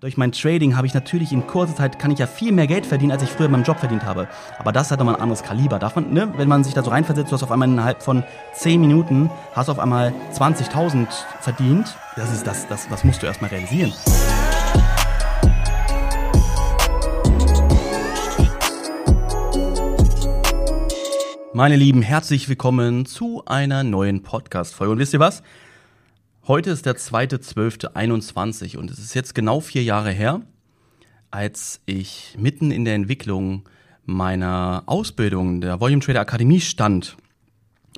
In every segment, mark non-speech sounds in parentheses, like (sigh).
Durch mein Trading habe ich natürlich in kurzer Zeit kann ich ja viel mehr Geld verdienen, als ich früher in meinem Job verdient habe. Aber das hat nochmal ein anderes Kaliber. Davon, ne, wenn man sich da so reinversetzt, du hast auf einmal innerhalb von 10 Minuten hast auf einmal 20.000 verdient. Das ist das, das, das musst du erstmal realisieren. Meine Lieben, herzlich willkommen zu einer neuen Podcast-Folge. Und wisst ihr was? Heute ist der 2.12.21 und es ist jetzt genau vier Jahre her, als ich mitten in der Entwicklung meiner Ausbildung der Volume Trader Akademie stand,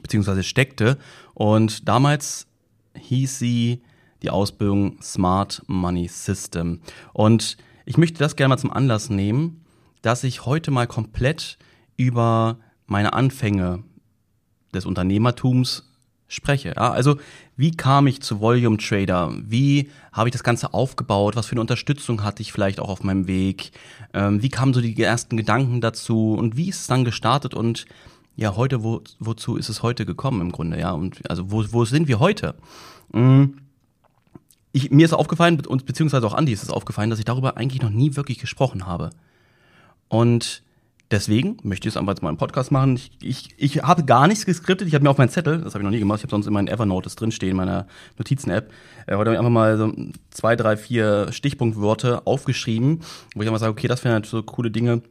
beziehungsweise steckte. Und damals hieß sie die Ausbildung Smart Money System. Und ich möchte das gerne mal zum Anlass nehmen, dass ich heute mal komplett über meine Anfänge des Unternehmertums spreche. Ja, also wie kam ich zu Volume Trader? Wie habe ich das Ganze aufgebaut? Was für eine Unterstützung hatte ich vielleicht auch auf meinem Weg? Ähm, wie kamen so die ersten Gedanken dazu? Und wie ist es dann gestartet? Und ja, heute, wo, wozu ist es heute gekommen im Grunde? Ja, und also wo, wo sind wir heute? Mhm. Ich, mir ist aufgefallen, und beziehungsweise auch Andi ist es aufgefallen, dass ich darüber eigentlich noch nie wirklich gesprochen habe. Und Deswegen möchte ich es einfach jetzt mal im Podcast machen. Ich, ich, ich habe gar nichts geskriptet. Ich habe mir auf meinen Zettel, das habe ich noch nie gemacht, ich habe sonst immer in Evernote das drinstehen, in meiner Notizen-App. Äh, heute habe ich einfach mal so zwei, drei, vier Stichpunktworte aufgeschrieben, wo ich einfach sage, okay, das wären halt so coole Dinge,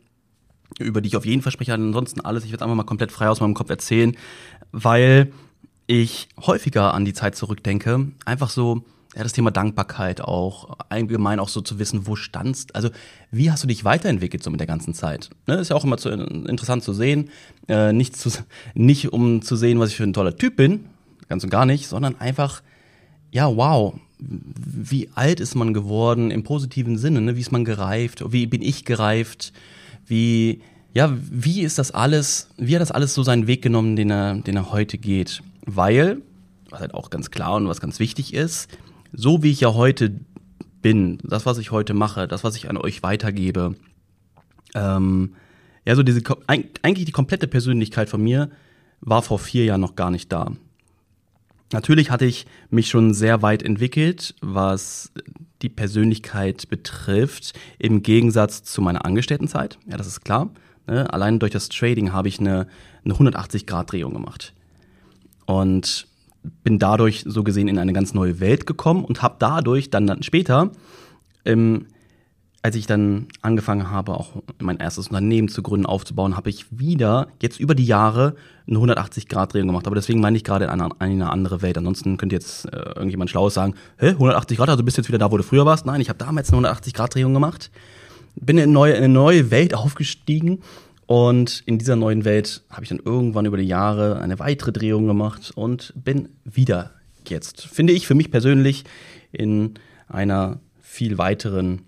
über die ich auf jeden Fall spreche. Ansonsten alles, ich werde einfach mal komplett frei aus meinem Kopf erzählen, weil ich häufiger an die Zeit zurückdenke. Einfach so, ja, das Thema Dankbarkeit auch, allgemein auch so zu wissen, wo standst. Also, wie hast du dich weiterentwickelt so mit der ganzen Zeit? Ne, ist ja auch immer zu, interessant zu sehen. Äh, nicht, zu, nicht um zu sehen, was ich für ein toller Typ bin, ganz und gar nicht, sondern einfach, ja, wow, wie alt ist man geworden im positiven Sinne, ne? wie ist man gereift, wie bin ich gereift, wie, ja, wie ist das alles, wie hat das alles so seinen Weg genommen, den er, den er heute geht? Weil, was halt auch ganz klar und was ganz wichtig ist, so wie ich ja heute bin, das, was ich heute mache, das, was ich an euch weitergebe, ähm, ja, so diese, eigentlich die komplette Persönlichkeit von mir war vor vier Jahren noch gar nicht da. Natürlich hatte ich mich schon sehr weit entwickelt, was die Persönlichkeit betrifft, im Gegensatz zu meiner Angestelltenzeit. Ja, das ist klar. Ne? Allein durch das Trading habe ich eine, eine 180-Grad-Drehung gemacht. Und bin dadurch so gesehen in eine ganz neue Welt gekommen und habe dadurch dann, dann später, ähm, als ich dann angefangen habe, auch mein erstes Unternehmen zu gründen, aufzubauen, habe ich wieder jetzt über die Jahre eine 180-Grad-Drehung gemacht. Aber deswegen meine ich gerade in eine, eine andere Welt. Ansonsten könnte jetzt äh, irgendjemand Schlaues sagen, hä, 180 Grad, also bist du jetzt wieder da, wo du früher warst? Nein, ich habe damals eine 180-Grad-Drehung gemacht, bin in neue, in eine neue Welt aufgestiegen und in dieser neuen Welt habe ich dann irgendwann über die Jahre eine weitere Drehung gemacht und bin wieder jetzt, finde ich für mich persönlich, in einer viel weiteren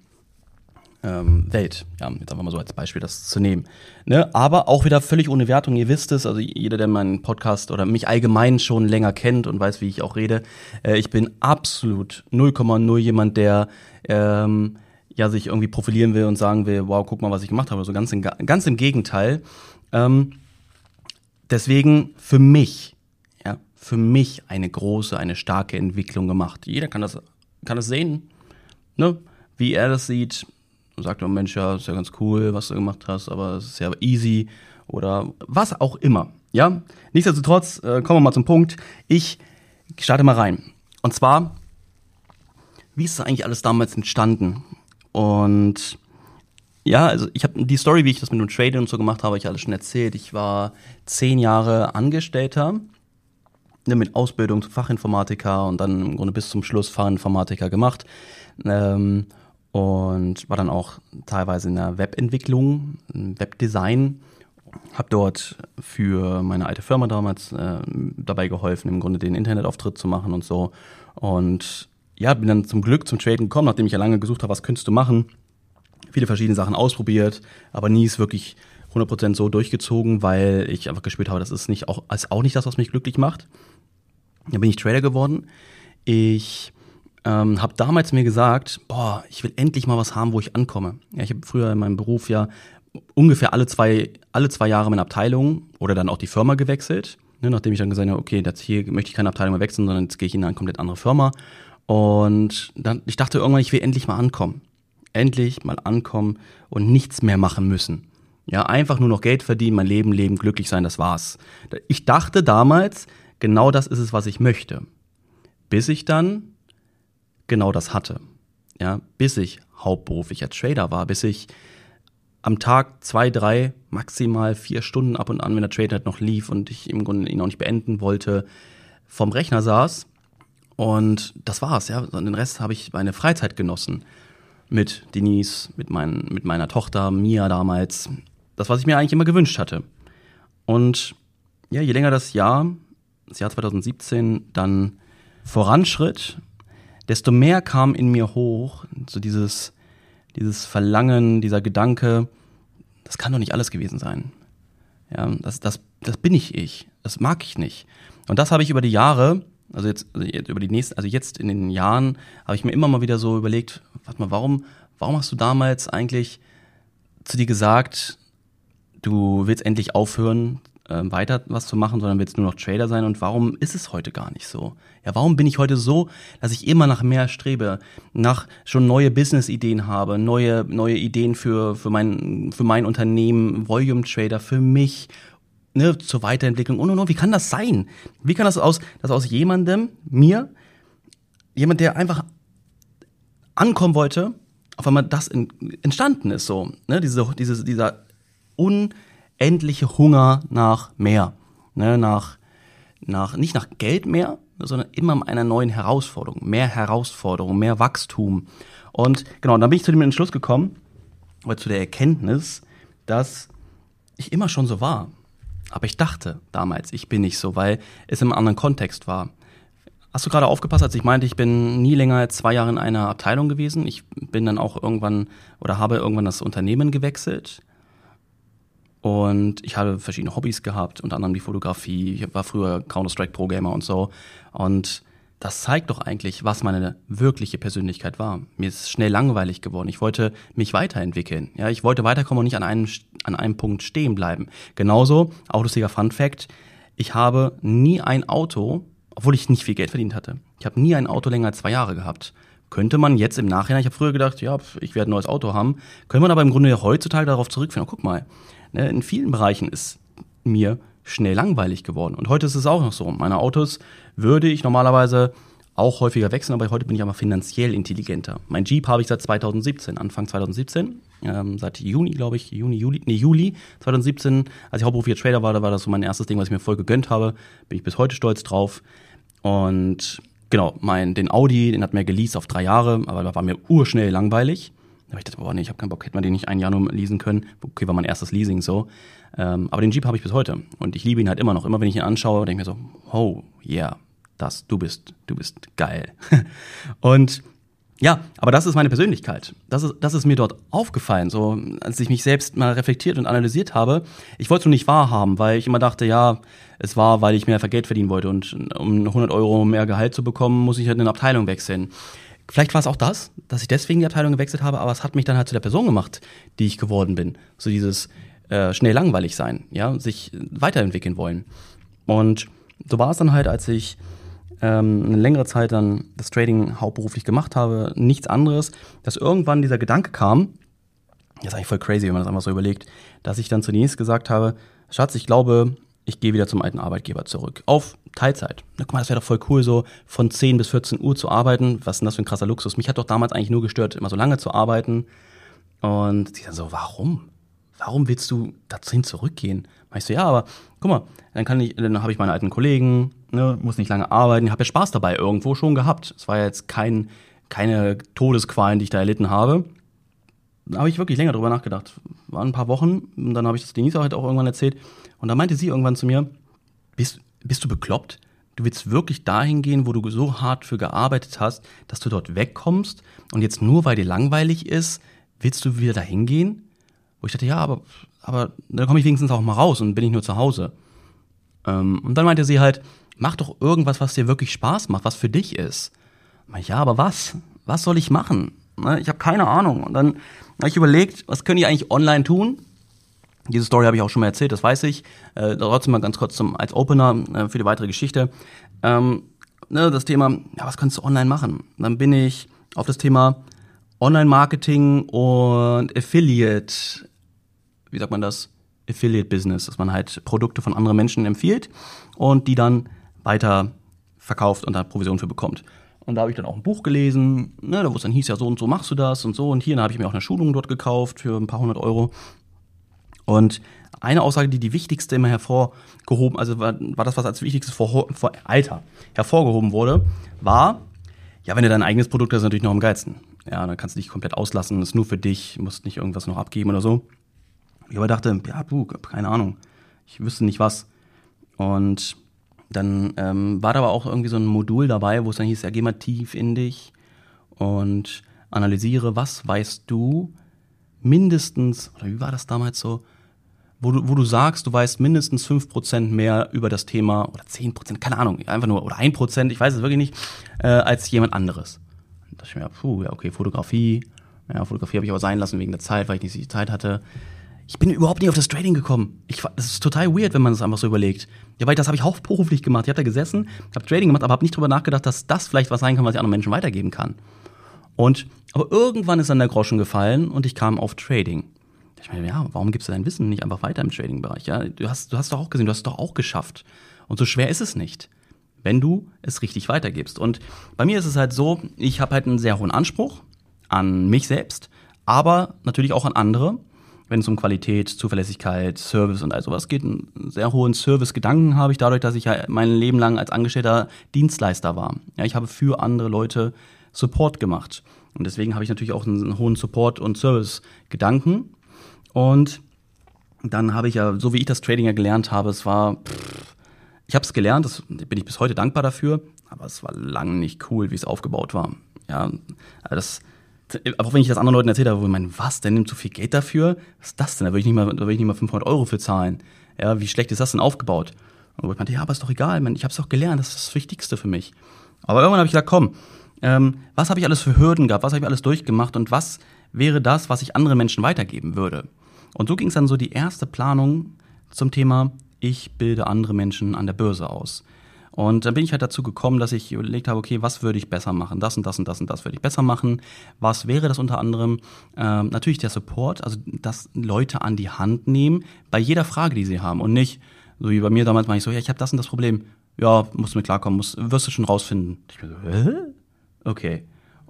ähm, Welt. Ja, jetzt einfach mal so als Beispiel das zu nehmen. Ne? Aber auch wieder völlig ohne Wertung, ihr wisst es, also jeder, der meinen Podcast oder mich allgemein schon länger kennt und weiß, wie ich auch rede, äh, ich bin absolut 0,0 jemand, der ähm, ja sich irgendwie profilieren will und sagen will, wow, guck mal, was ich gemacht habe. So ganz, im, ganz im Gegenteil. Ähm, deswegen für mich, ja, für mich eine große, eine starke Entwicklung gemacht. Jeder kann das, kann das sehen, ne? wie er das sieht. Sagt man, Mensch, ja, ist ja ganz cool, was du gemacht hast, aber es ist ja easy oder was auch immer. Ja, nichtsdestotrotz, äh, kommen wir mal zum Punkt. Ich starte mal rein. Und zwar, wie ist das eigentlich alles damals entstanden? Und ja, also ich habe die Story, wie ich das mit dem Trading und so gemacht habe, ich alles schon erzählt. Ich war zehn Jahre Angestellter ne, mit Ausbildung zum Fachinformatiker und dann im Grunde bis zum Schluss Fachinformatiker gemacht. Ähm, und war dann auch teilweise in der Webentwicklung, Webdesign. Habe dort für meine alte Firma damals äh, dabei geholfen, im Grunde den Internetauftritt zu machen und so. Und ja, bin dann zum Glück zum Traden gekommen, nachdem ich ja lange gesucht habe, was könntest du machen. Viele verschiedene Sachen ausprobiert, aber nie ist wirklich 100% so durchgezogen, weil ich einfach gespürt habe, das ist nicht auch, ist auch nicht das, was mich glücklich macht. Dann bin ich Trader geworden. Ich ähm, habe damals mir gesagt, boah, ich will endlich mal was haben, wo ich ankomme. Ja, ich habe früher in meinem Beruf ja ungefähr alle zwei, alle zwei Jahre meine Abteilung oder dann auch die Firma gewechselt. Ne, nachdem ich dann gesagt habe, okay, jetzt hier möchte ich keine Abteilung mehr wechseln, sondern jetzt gehe ich in eine komplett andere Firma und dann, ich dachte irgendwann, ich will endlich mal ankommen. Endlich mal ankommen und nichts mehr machen müssen. Ja, einfach nur noch Geld verdienen, mein Leben leben, glücklich sein, das war's. Ich dachte damals, genau das ist es, was ich möchte. Bis ich dann genau das hatte. Ja, bis ich hauptberuflicher Trader war, bis ich am Tag zwei, drei, maximal vier Stunden ab und an, wenn der Trade halt noch lief und ich im Grunde ihn auch nicht beenden wollte, vom Rechner saß. Und das war's, ja. Und den Rest habe ich meine Freizeit genossen. Mit Denise, mit, mein, mit meiner Tochter, Mia damals. Das, was ich mir eigentlich immer gewünscht hatte. Und ja, je länger das Jahr, das Jahr 2017, dann voranschritt, desto mehr kam in mir hoch, so dieses, dieses Verlangen, dieser Gedanke, das kann doch nicht alles gewesen sein. Ja, das, das, das bin ich ich. Das mag ich nicht. Und das habe ich über die Jahre, also jetzt, also jetzt über die nächsten, also jetzt in den Jahren, habe ich mir immer mal wieder so überlegt, warte mal, warum, warum hast du damals eigentlich zu dir gesagt, du willst endlich aufhören, äh, weiter was zu machen, sondern willst nur noch Trader sein. Und warum ist es heute gar nicht so? Ja, warum bin ich heute so, dass ich immer nach mehr strebe, nach schon neue Business-Ideen habe, neue, neue Ideen für, für, mein, für mein Unternehmen, Volume Trader, für mich, ne, zur Weiterentwicklung und und und. Wie kann das sein? Wie kann das aus, dass aus jemandem, mir, jemand, der einfach ankommen wollte, auf einmal das in, entstanden ist, so, ne, diese, diese, dieser unendliche Hunger nach mehr, ne, nach, nach, nicht nach Geld mehr, sondern immer einer neuen Herausforderung, mehr Herausforderung, mehr Wachstum. Und genau, dann bin ich zu dem Entschluss gekommen, oder zu der Erkenntnis, dass ich immer schon so war. Aber ich dachte damals, ich bin nicht so, weil es im anderen Kontext war. Hast du gerade aufgepasst, als ich meinte, ich bin nie länger als zwei Jahre in einer Abteilung gewesen. Ich bin dann auch irgendwann oder habe irgendwann das Unternehmen gewechselt. Und ich habe verschiedene Hobbys gehabt, unter anderem die Fotografie. Ich war früher Counter-Strike Pro-Gamer und so. Und das zeigt doch eigentlich, was meine wirkliche Persönlichkeit war. Mir ist schnell langweilig geworden. Ich wollte mich weiterentwickeln. Ja, ich wollte weiterkommen und nicht an einem, an einem Punkt stehen bleiben. Genauso, auch lustiger Fun Fact, ich habe nie ein Auto, obwohl ich nicht viel Geld verdient hatte. Ich habe nie ein Auto länger als zwei Jahre gehabt. Könnte man jetzt im Nachhinein, ich habe früher gedacht, ja, ich werde ein neues Auto haben, könnte man aber im Grunde ja heutzutage darauf zurückführen. Oh, guck mal, ne, in vielen Bereichen ist mir schnell langweilig geworden. Und heute ist es auch noch so. Meine Autos würde ich normalerweise auch häufiger wechseln, aber heute bin ich aber finanziell intelligenter. Mein Jeep habe ich seit 2017, Anfang 2017, ähm, seit Juni, glaube ich, Juni, Juli, nee, Juli 2017, als ich hauptberuflicher Trader war, da war das so mein erstes Ding, was ich mir voll gegönnt habe. Bin ich bis heute stolz drauf. Und genau, mein, den Audi, den hat mir geleast auf drei Jahre, aber da war mir urschnell langweilig. Da habe ich gedacht, boah, nee, ich habe keinen Bock, hätte man den nicht ein Jahr nur leasen können. Okay, war mein erstes Leasing so. Ähm, aber den Jeep habe ich bis heute und ich liebe ihn halt immer noch. Immer wenn ich ihn anschaue, denke ich mir so, oh, yeah, das, du bist, du bist geil. (laughs) und ja, aber das ist meine Persönlichkeit. Das ist, das ist mir dort aufgefallen, so als ich mich selbst mal reflektiert und analysiert habe. Ich wollte es nur nicht wahrhaben, weil ich immer dachte, ja, es war, weil ich mehr Geld verdienen wollte und um 100 Euro mehr Gehalt zu bekommen, muss ich halt in eine Abteilung wechseln. Vielleicht war es auch das, dass ich deswegen die Abteilung gewechselt habe, aber es hat mich dann halt zu der Person gemacht, die ich geworden bin. So dieses, äh, schnell langweilig sein, ja, sich weiterentwickeln wollen. Und so war es dann halt, als ich ähm, eine längere Zeit dann das Trading hauptberuflich gemacht habe, nichts anderes, dass irgendwann dieser Gedanke kam, das ist eigentlich voll crazy, wenn man das einfach so überlegt, dass ich dann zunächst gesagt habe, Schatz, ich glaube, ich gehe wieder zum alten Arbeitgeber zurück. Auf Teilzeit. Na, guck mal, das wäre doch voll cool, so von 10 bis 14 Uhr zu arbeiten. Was ist denn das für ein krasser Luxus? Mich hat doch damals eigentlich nur gestört, immer so lange zu arbeiten. Und sie dann so, warum? Warum willst du dahin zurückgehen? Ich so, ja, aber guck mal, dann kann ich, dann habe ich meine alten Kollegen, ne, muss nicht lange arbeiten, habe ja Spaß dabei irgendwo schon gehabt. Es war jetzt kein, keine Todesqualen, die ich da erlitten habe. Da habe ich wirklich länger drüber nachgedacht. Waren ein paar Wochen und dann habe ich das Denise halt auch irgendwann erzählt. Und da meinte sie irgendwann zu mir, bist, bist du bekloppt? Du willst wirklich dahin gehen, wo du so hart für gearbeitet hast, dass du dort wegkommst und jetzt nur, weil dir langweilig ist, willst du wieder dahin gehen? Wo ich dachte, ja, aber, aber da komme ich wenigstens auch mal raus und bin ich nur zu Hause. Ähm, und dann meinte sie halt, mach doch irgendwas, was dir wirklich Spaß macht, was für dich ist. Ich, ja, aber was? Was soll ich machen? Ne, ich habe keine Ahnung. Und dann habe ich überlegt, was können die eigentlich online tun? Diese Story habe ich auch schon mal erzählt, das weiß ich. Äh, trotzdem mal ganz kurz zum, als Opener äh, für die weitere Geschichte. Ähm, ne, das Thema, ja, was kannst du online machen? Dann bin ich auf das Thema Online-Marketing und Affiliate, wie sagt man das? Affiliate-Business, dass man halt Produkte von anderen Menschen empfiehlt und die dann weiter verkauft und da Provision für bekommt. Und da habe ich dann auch ein Buch gelesen, ne, wo es dann hieß, ja, so und so machst du das und so. Und hier, dann habe ich mir auch eine Schulung dort gekauft für ein paar hundert Euro. Und eine Aussage, die die wichtigste immer hervorgehoben, also war, war das, was als wichtigstes vor, vor Alter hervorgehoben wurde, war, ja, wenn du dein eigenes Produkt hast, ist natürlich noch am geilsten. Ja, dann kannst du dich komplett auslassen, ist nur für dich, musst nicht irgendwas noch abgeben oder so. Ich aber dachte, ja, du, keine Ahnung, ich wüsste nicht was. Und dann ähm, war da aber auch irgendwie so ein Modul dabei, wo es dann hieß, ja, geh mal tief in dich und analysiere, was weißt du mindestens, oder wie war das damals so, wo du, wo du sagst, du weißt mindestens fünf Prozent mehr über das Thema oder zehn Prozent, keine Ahnung, einfach nur, oder ein Prozent, ich weiß es wirklich nicht, äh, als jemand anderes. Da dachte ich mir, puh, ja, okay, Fotografie, ja, Fotografie habe ich aber sein lassen wegen der Zeit, weil ich nicht die Zeit hatte ich bin überhaupt nicht auf das Trading gekommen. Ich, das ist total weird, wenn man das einfach so überlegt. Ja, weil das habe ich hauptberuflich gemacht. Ich habe da gesessen, habe Trading gemacht, aber habe nicht drüber nachgedacht, dass das vielleicht was sein kann, was ich anderen Menschen weitergeben kann. Und aber irgendwann ist dann der Groschen gefallen und ich kam auf Trading. Ich meine, ja, warum gibst du dein Wissen nicht einfach weiter im Trading-Bereich? Ja, du hast, du hast doch auch gesehen, du hast es doch auch geschafft. Und so schwer ist es nicht, wenn du es richtig weitergibst. Und bei mir ist es halt so, ich habe halt einen sehr hohen Anspruch an mich selbst, aber natürlich auch an andere wenn es um Qualität, Zuverlässigkeit, Service und all sowas geht. Einen sehr hohen Service-Gedanken habe ich dadurch, dass ich ja mein Leben lang als angestellter Dienstleister war. Ja, ich habe für andere Leute Support gemacht. Und deswegen habe ich natürlich auch einen hohen Support- und Service-Gedanken. Und dann habe ich ja, so wie ich das Trading ja gelernt habe, es war, pff, ich habe es gelernt, das bin ich bis heute dankbar dafür, aber es war lang nicht cool, wie es aufgebaut war. Ja, das, auch wenn ich das anderen Leuten erzählt habe, wo ich meine, was, der nimmt so viel Geld dafür? Was ist das denn? Da würde ich nicht mal, da würde ich nicht mal 500 Euro für zahlen. Ja, wie schlecht ist das denn aufgebaut? Und ich meinte, ja, aber ist doch egal, man, ich habe es doch gelernt, das ist das Wichtigste für mich. Aber irgendwann habe ich gesagt, komm, ähm, was habe ich alles für Hürden gehabt, was habe ich alles durchgemacht und was wäre das, was ich anderen Menschen weitergeben würde? Und so ging es dann so die erste Planung zum Thema, ich bilde andere Menschen an der Börse aus. Und dann bin ich halt dazu gekommen, dass ich überlegt habe, okay, was würde ich besser machen? Das und das und das und das würde ich besser machen. Was wäre das unter anderem? Ähm, natürlich der Support, also dass Leute an die Hand nehmen bei jeder Frage, die sie haben und nicht, so wie bei mir damals, war ich so, ja, ich habe das und das Problem. Ja, musst du mit klarkommen, musst, wirst du schon rausfinden. Ich bin so, Hä? Okay.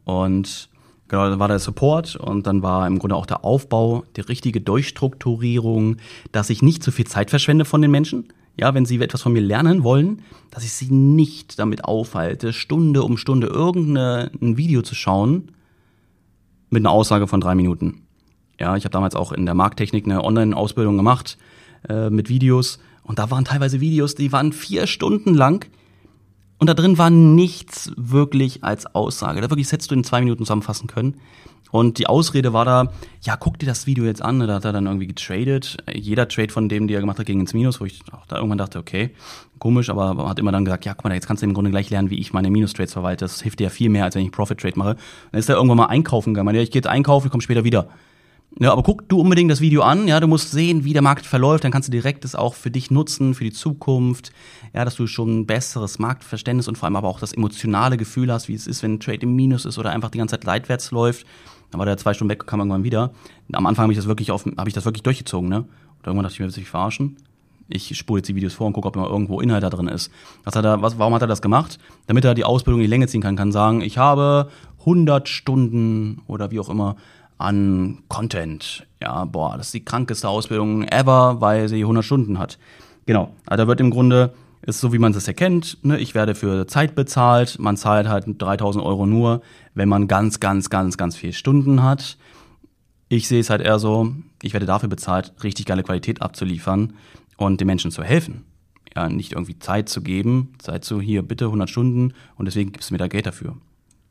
Und genau, dann war der Support und dann war im Grunde auch der Aufbau, die richtige Durchstrukturierung, dass ich nicht zu viel Zeit verschwende von den Menschen ja, wenn sie etwas von mir lernen wollen, dass ich sie nicht damit aufhalte, Stunde um Stunde irgendein Video zu schauen mit einer Aussage von drei Minuten. Ja, ich habe damals auch in der Markttechnik eine Online-Ausbildung gemacht äh, mit Videos und da waren teilweise Videos, die waren vier Stunden lang und da drin war nichts wirklich als Aussage. Da wirklich hättest du in zwei Minuten zusammenfassen können. Und die Ausrede war da, ja, guck dir das Video jetzt an. Da hat er dann irgendwie getradet. Jeder Trade von dem, die er gemacht hat, ging ins Minus, wo ich auch da irgendwann dachte, okay, komisch, aber hat immer dann gesagt, ja, guck mal, jetzt kannst du im Grunde gleich lernen, wie ich meine Minus-Trades verwalte. Das hilft dir ja viel mehr, als wenn ich Profit-Trade mache. Dann ist er irgendwann mal einkaufen gegangen. Ja, ich gehe jetzt einkaufen, ich komme später wieder. Ja, aber guck du unbedingt das Video an, ja, du musst sehen, wie der Markt verläuft, dann kannst du direkt das auch für dich nutzen, für die Zukunft, ja, dass du schon ein besseres Marktverständnis und vor allem aber auch das emotionale Gefühl hast, wie es ist, wenn ein Trade im Minus ist oder einfach die ganze Zeit leitwärts läuft. Dann war der zwei Stunden weg, kam irgendwann wieder. Am Anfang habe ich das wirklich auf, habe ich das wirklich durchgezogen, ne? Und irgendwann dachte ich mir, will sich verarschen? Ich spule jetzt die Videos vor und gucke, ob immer irgendwo Inhalt da drin ist. Was hat er, was, warum hat er das gemacht? Damit er die Ausbildung in die Länge ziehen kann, kann sagen, ich habe 100 Stunden oder wie auch immer an Content. Ja, boah, das ist die krankeste Ausbildung ever, weil sie 100 Stunden hat. Genau, also da wird im Grunde, ist so wie man es erkennt, ne? ich werde für Zeit bezahlt, man zahlt halt 3000 Euro nur, wenn man ganz, ganz, ganz, ganz viele Stunden hat. Ich sehe es halt eher so, ich werde dafür bezahlt, richtig geile Qualität abzuliefern und den Menschen zu helfen. Ja, nicht irgendwie Zeit zu geben, Zeit zu hier bitte 100 Stunden und deswegen gibst du mir da Geld dafür.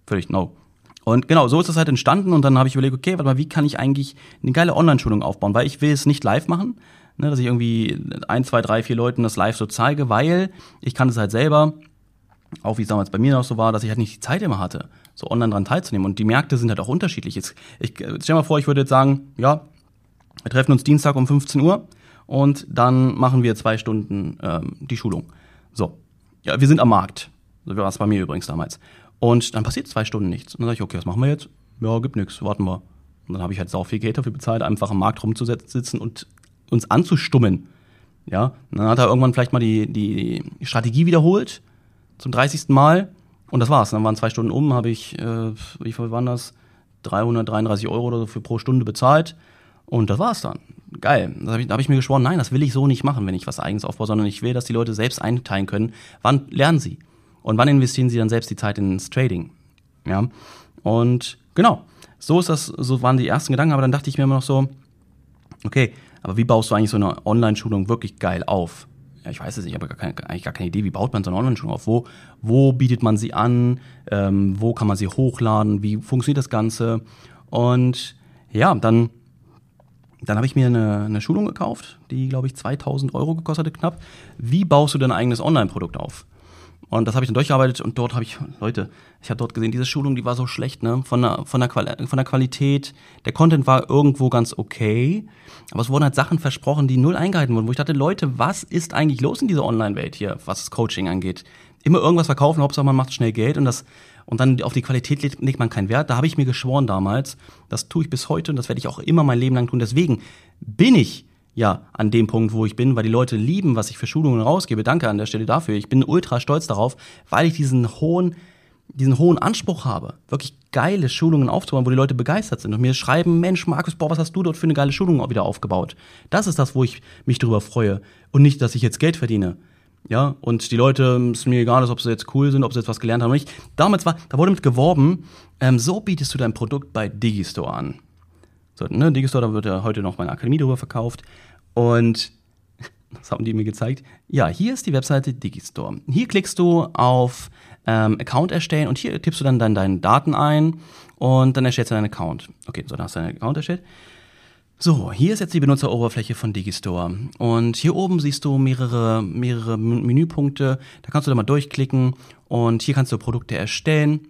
Völlig no. Und genau, so ist das halt entstanden und dann habe ich überlegt, okay, warte mal, wie kann ich eigentlich eine geile Online-Schulung aufbauen? Weil ich will es nicht live machen, ne, dass ich irgendwie ein, zwei, drei, vier Leuten das live so zeige, weil ich kann es halt selber, auch wie es damals bei mir noch so war, dass ich halt nicht die Zeit immer hatte, so online dran teilzunehmen. Und die Märkte sind halt auch unterschiedlich. Jetzt, ich stell mal vor, ich würde jetzt sagen, ja, wir treffen uns Dienstag um 15 Uhr und dann machen wir zwei Stunden ähm, die Schulung. So, ja, wir sind am Markt. So war es bei mir übrigens damals. Und dann passiert zwei Stunden nichts. Und dann sage ich, okay, was machen wir jetzt? ja, gibt nichts, warten wir. Und dann habe ich halt sau viel Geld dafür bezahlt, einfach am Markt rumzusitzen und uns anzustummen. Ja, dann hat er irgendwann vielleicht mal die, die Strategie wiederholt, zum 30. Mal. Und das war's. Dann waren zwei Stunden um, habe ich, äh, wie viel waren das? 333 Euro oder so für pro Stunde bezahlt. Und das war's dann. Geil. Da habe ich, hab ich mir geschworen, nein, das will ich so nicht machen, wenn ich was eigens aufbaue, sondern ich will, dass die Leute selbst einteilen können, wann lernen sie und wann investieren sie dann selbst die Zeit ins Trading. Ja. Und genau, so ist das, so waren die ersten Gedanken, aber dann dachte ich mir immer noch so, okay, aber wie baust du eigentlich so eine Online-Schulung wirklich geil auf? Ja, ich weiß es nicht, ich habe gar keine, eigentlich gar keine Idee, wie baut man so eine Online-Schulung auf? Wo, wo bietet man sie an? Ähm, wo kann man sie hochladen? Wie funktioniert das Ganze? Und ja, dann, dann habe ich mir eine, eine Schulung gekauft, die, glaube ich, 2000 Euro gekostet hat knapp. Wie baust du dein eigenes Online-Produkt auf? Und das habe ich dann durchgearbeitet und dort habe ich, Leute, ich habe dort gesehen, diese Schulung, die war so schlecht, ne? Von der, von, der von der Qualität. Der Content war irgendwo ganz okay, aber es wurden halt Sachen versprochen, die null eingehalten wurden, wo ich dachte, Leute, was ist eigentlich los in dieser Online-Welt hier, was das Coaching angeht? Immer irgendwas verkaufen, Hauptsache man macht schnell Geld und das und dann auf die Qualität legt, legt man keinen Wert. Da habe ich mir geschworen damals, das tue ich bis heute und das werde ich auch immer mein Leben lang tun. Deswegen bin ich ja an dem Punkt, wo ich bin, weil die Leute lieben, was ich für Schulungen rausgebe. Danke an der Stelle dafür. Ich bin ultra stolz darauf, weil ich diesen hohen, diesen hohen Anspruch habe, wirklich geile Schulungen aufzubauen, wo die Leute begeistert sind und mir schreiben, Mensch, Markus, boah, was hast du dort für eine geile Schulung wieder aufgebaut? Das ist das, wo ich mich darüber freue und nicht, dass ich jetzt Geld verdiene. Ja, und die Leute, ist mir egal, ob sie jetzt cool sind, ob sie jetzt was gelernt haben oder nicht. Damals war, da wurde mit geworben, ähm, so bietest du dein Produkt bei Digistore an. So, ne, Digistore, da wird ja heute noch meine Akademie drüber verkauft. Und (laughs) das haben die mir gezeigt. Ja, hier ist die Webseite Digistore. Hier klickst du auf ähm, Account erstellen und hier tippst du dann, dann deine Daten ein und dann erstellst du deinen Account. Okay, so, dann hast du deinen Account erstellt. So, hier ist jetzt die Benutzeroberfläche von Digistore. Und hier oben siehst du mehrere, mehrere Menüpunkte. Da kannst du da mal durchklicken und hier kannst du Produkte erstellen.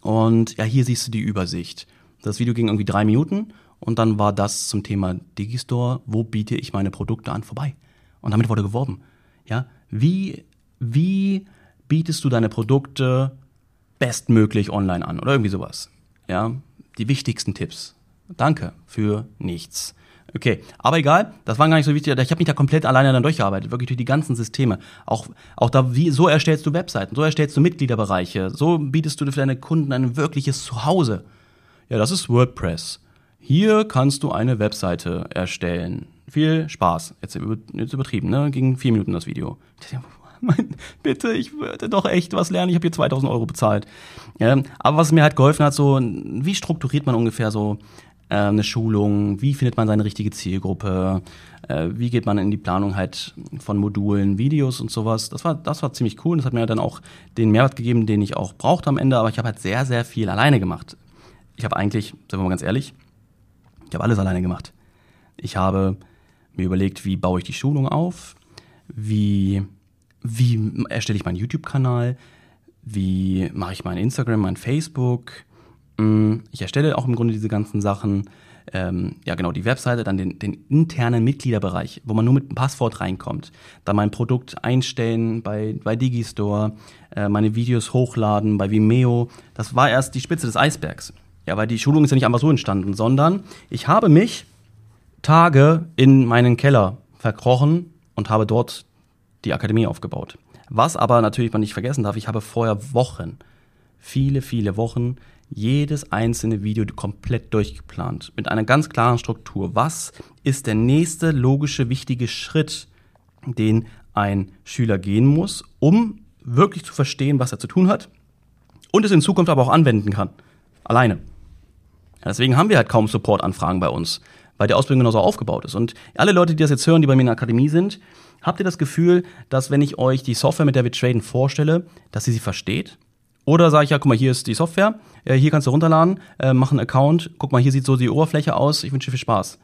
Und ja, hier siehst du die Übersicht. Das Video ging irgendwie drei Minuten und dann war das zum Thema Digistore, wo biete ich meine Produkte an, vorbei. Und damit wurde geworben. Ja, wie, wie bietest du deine Produkte bestmöglich online an oder irgendwie sowas? Ja, die wichtigsten Tipps. Danke für nichts. Okay, aber egal, das war gar nicht so wichtig. Ich habe mich da komplett alleine dann durchgearbeitet, wirklich durch die ganzen Systeme. Auch, auch da, wie, so erstellst du Webseiten, so erstellst du Mitgliederbereiche, so bietest du für deine Kunden ein wirkliches Zuhause. Ja, das ist WordPress. Hier kannst du eine Webseite erstellen. Viel Spaß. Jetzt, übertrieben, ne? Ging vier Minuten das Video. (laughs) Bitte, ich würde doch echt was lernen. Ich habe hier 2000 Euro bezahlt. Ja, aber was mir halt geholfen hat, so, wie strukturiert man ungefähr so äh, eine Schulung? Wie findet man seine richtige Zielgruppe? Äh, wie geht man in die Planung halt von Modulen, Videos und sowas? Das war, das war ziemlich cool. Das hat mir dann auch den Mehrwert gegeben, den ich auch brauchte am Ende. Aber ich habe halt sehr, sehr viel alleine gemacht. Ich habe eigentlich, sagen wir mal ganz ehrlich, ich habe alles alleine gemacht. Ich habe mir überlegt, wie baue ich die Schulung auf, wie, wie erstelle ich meinen YouTube-Kanal, wie mache ich mein Instagram, mein Facebook. Mm, ich erstelle auch im Grunde diese ganzen Sachen. Ähm, ja, genau, die Webseite, dann den, den, internen Mitgliederbereich, wo man nur mit einem Passwort reinkommt. Dann mein Produkt einstellen bei, bei Digistore, äh, meine Videos hochladen bei Vimeo. Das war erst die Spitze des Eisbergs. Ja, weil die Schulung ist ja nicht einfach so entstanden, sondern ich habe mich Tage in meinen Keller verkrochen und habe dort die Akademie aufgebaut. Was aber natürlich man nicht vergessen darf, ich habe vorher Wochen, viele, viele Wochen, jedes einzelne Video komplett durchgeplant. Mit einer ganz klaren Struktur. Was ist der nächste logische, wichtige Schritt, den ein Schüler gehen muss, um wirklich zu verstehen, was er zu tun hat und es in Zukunft aber auch anwenden kann. Alleine. Deswegen haben wir halt kaum Support-Anfragen bei uns, weil die Ausbildung genauso aufgebaut ist. Und alle Leute, die das jetzt hören, die bei mir in der Akademie sind, habt ihr das Gefühl, dass wenn ich euch die Software, mit der wir traden, vorstelle, dass ihr sie versteht? Oder sage ich ja, guck mal, hier ist die Software, äh, hier kannst du runterladen, äh, mach einen Account, guck mal, hier sieht so die Oberfläche aus, ich wünsche dir viel Spaß.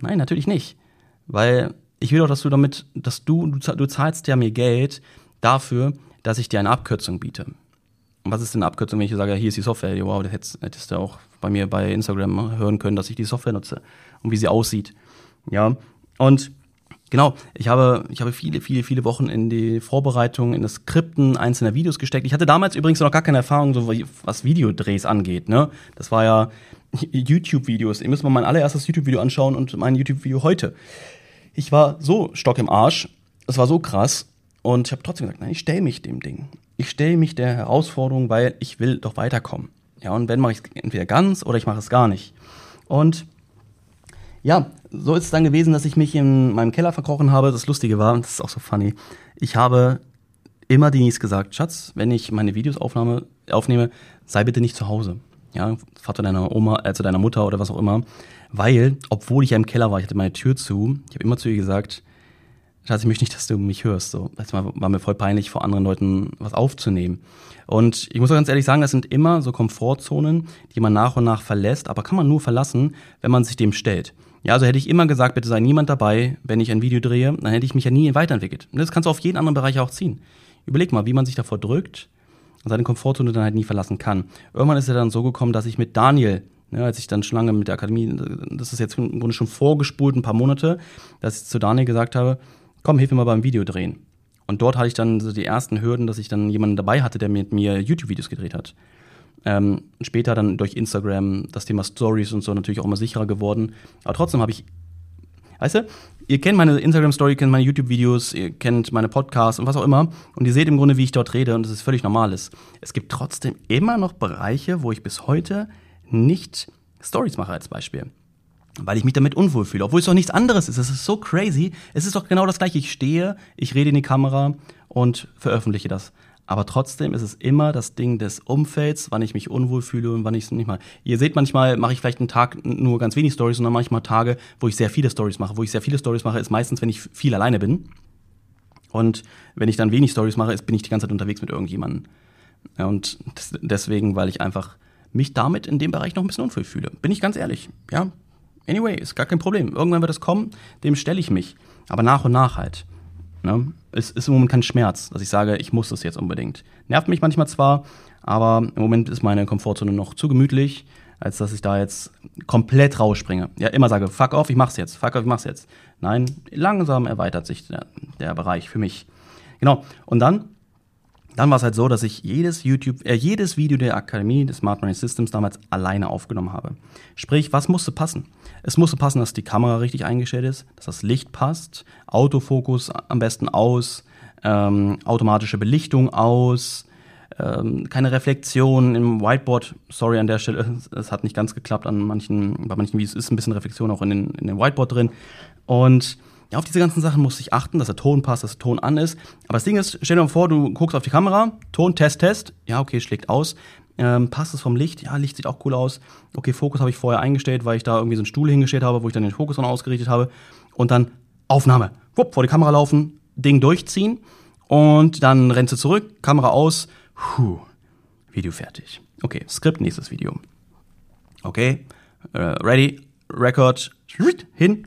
Nein, natürlich nicht. Weil ich will doch, dass du damit, dass du, du zahlst ja mir Geld dafür, dass ich dir eine Abkürzung biete. Und was ist denn eine Abkürzung, wenn ich sage, hier ist die Software? Wow, das hättest, hättest du auch bei mir bei Instagram hören können, dass ich die Software nutze und wie sie aussieht. Ja, und Genau, ich habe, ich habe viele, viele, viele Wochen in die Vorbereitung, in das Skripten einzelner Videos gesteckt. Ich hatte damals übrigens noch gar keine Erfahrung, so was Videodrehs angeht. Ne? Das war ja (laughs) YouTube-Videos. Ihr müsst mal mein allererstes YouTube-Video anschauen und mein YouTube-Video heute. Ich war so stock im Arsch, es war so krass und ich habe trotzdem gesagt, nein, ich stelle mich dem Ding. Ich stelle mich der Herausforderung, weil ich will doch weiterkommen. Ja, und wenn mache ich es entweder ganz oder ich mache es gar nicht. Und ja, so ist es dann gewesen, dass ich mich in meinem Keller verkrochen habe. Das Lustige war, und das ist auch so funny, ich habe immer Denise gesagt, Schatz, wenn ich meine Videos aufnehme, sei bitte nicht zu Hause. Ja, zu deiner Oma, äh, zu deiner Mutter oder was auch immer. Weil, obwohl ich ja im Keller war, ich hatte meine Tür zu, ich habe immer zu ihr gesagt, Schatz, ich möchte nicht, dass du mich hörst. So, das war, mir voll peinlich, vor anderen Leuten was aufzunehmen. Und ich muss auch ganz ehrlich sagen, das sind immer so Komfortzonen, die man nach und nach verlässt, aber kann man nur verlassen, wenn man sich dem stellt. Ja, also hätte ich immer gesagt, bitte sei niemand dabei, wenn ich ein Video drehe, dann hätte ich mich ja nie weiterentwickelt. Und das kannst du auf jeden anderen Bereich auch ziehen. Überleg mal, wie man sich davor drückt und seine Komfortzone dann halt nie verlassen kann. Irgendwann ist er dann so gekommen, dass ich mit Daniel, ja, als ich dann schon lange mit der Akademie, das ist jetzt im Grunde schon vorgespult, ein paar Monate, dass ich zu Daniel gesagt habe, komm, hilf mir mal beim Video drehen. Und dort hatte ich dann so die ersten Hürden, dass ich dann jemanden dabei hatte, der mit mir YouTube-Videos gedreht hat. Ähm, später dann durch Instagram das Thema Stories und so natürlich auch immer sicherer geworden. Aber trotzdem habe ich, weißt du, ihr kennt meine Instagram-Story, kennt meine YouTube-Videos, ihr kennt meine Podcasts und was auch immer. Und ihr seht im Grunde, wie ich dort rede und das ist völlig normales. Es gibt trotzdem immer noch Bereiche, wo ich bis heute nicht Stories mache als Beispiel. Weil ich mich damit unwohl fühle, obwohl es doch nichts anderes ist. Es ist so crazy. Es ist doch genau das gleiche. Ich stehe, ich rede in die Kamera und veröffentliche das. Aber trotzdem ist es immer das Ding des Umfelds, wann ich mich unwohl fühle und wann ich es nicht mal. Ihr seht, manchmal mache ich vielleicht einen Tag nur ganz wenig Stories dann manchmal Tage, wo ich sehr viele Stories mache. Wo ich sehr viele Stories mache, ist meistens, wenn ich viel alleine bin. Und wenn ich dann wenig Stories mache, ist, bin ich die ganze Zeit unterwegs mit irgendjemandem. Und deswegen, weil ich einfach mich damit in dem Bereich noch ein bisschen unwohl fühle. Bin ich ganz ehrlich. Ja, anyway, ist gar kein Problem. Irgendwann wird es kommen, dem stelle ich mich. Aber nach und nach halt. Ne? Es ist im Moment kein Schmerz, dass ich sage, ich muss das jetzt unbedingt. Nervt mich manchmal zwar, aber im Moment ist meine Komfortzone noch zu gemütlich, als dass ich da jetzt komplett rausspringe. Ja, immer sage, fuck off, ich mach's jetzt, fuck off, ich mach's jetzt. Nein, langsam erweitert sich der, der Bereich für mich. Genau. Und dann dann war es halt so, dass ich jedes YouTube, äh, jedes Video der Akademie des Smart Money Systems damals alleine aufgenommen habe. Sprich, was musste passen? Es musste passen, dass die Kamera richtig eingestellt ist, dass das Licht passt, Autofokus am besten aus, ähm, automatische Belichtung aus, ähm, keine Reflexion im Whiteboard. Sorry an der Stelle, (laughs) es hat nicht ganz geklappt an manchen, bei manchen Videos ist ein bisschen Reflexion auch in den, in den Whiteboard drin. Und ja, auf diese ganzen Sachen muss ich achten, dass der Ton passt, dass der Ton an ist. Aber das Ding ist, stell dir mal vor, du guckst auf die Kamera, Ton, Test, Test. Ja, okay, schlägt aus. Ähm, passt es vom Licht? Ja, Licht sieht auch cool aus. Okay, Fokus habe ich vorher eingestellt, weil ich da irgendwie so einen Stuhl hingestellt habe, wo ich dann den Fokus dann ausgerichtet habe. Und dann Aufnahme. Wupp, vor die Kamera laufen, Ding durchziehen. Und dann rennst du zurück, Kamera aus. Puh, Video fertig. Okay, Skript, nächstes Video. Okay, äh, ready, Record, hin,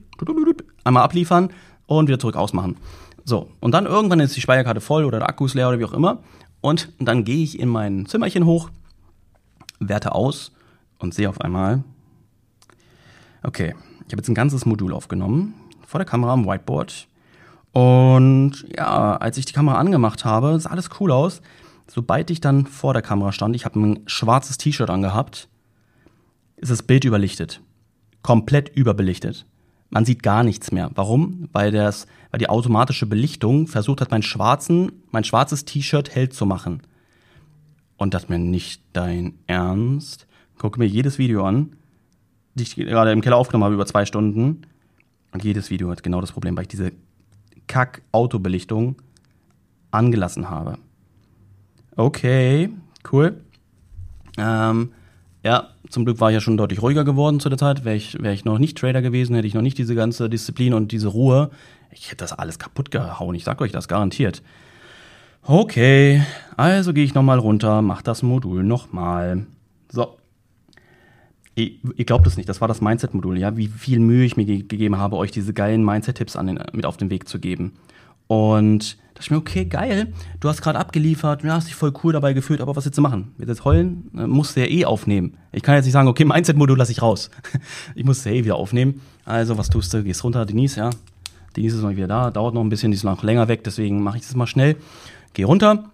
einmal abliefern und wieder zurück ausmachen. So, und dann irgendwann ist die Speicherkarte voll oder der Akku ist leer oder wie auch immer. Und dann gehe ich in mein Zimmerchen hoch, werte aus und sehe auf einmal, okay, ich habe jetzt ein ganzes Modul aufgenommen, vor der Kamera am Whiteboard. Und ja, als ich die Kamera angemacht habe, sah alles cool aus. Sobald ich dann vor der Kamera stand, ich habe ein schwarzes T-Shirt angehabt, ist das Bild überlichtet. Komplett überbelichtet. Man sieht gar nichts mehr. Warum? Weil das, weil die automatische Belichtung versucht hat, mein schwarzen, mein schwarzes T-Shirt hell zu machen. Und das mir nicht dein Ernst. Gucke mir jedes Video an, die ich gerade im Keller aufgenommen habe über zwei Stunden. Und jedes Video hat genau das Problem, weil ich diese Kack-Autobelichtung angelassen habe. Okay, cool. Ähm, ja, zum Glück war ich ja schon deutlich ruhiger geworden zu der Zeit. Wäre ich, wär ich noch nicht Trader gewesen, hätte ich noch nicht diese ganze Disziplin und diese Ruhe. Ich hätte das alles kaputt gehauen. Ich sag euch das garantiert. Okay, also gehe ich nochmal runter, mach das Modul nochmal. So. Ihr, ihr glaubt es nicht, das war das Mindset-Modul, ja, wie viel Mühe ich mir ge gegeben habe, euch diese geilen Mindset-Tipps mit auf den Weg zu geben. Und dachte ich mir, okay, geil, du hast gerade abgeliefert, ja, hast dich voll cool dabei gefühlt, aber was jetzt zu machen? Wird jetzt heulen? Äh, musst du ja eh aufnehmen. Ich kann jetzt nicht sagen, okay, Mindset-Modul lasse ich raus. (laughs) ich muss ja eh wieder aufnehmen. Also, was tust du? Gehst runter, Denise, ja. Denise ist mal wieder da, dauert noch ein bisschen, die ist noch länger weg, deswegen mache ich das mal schnell. Geh runter.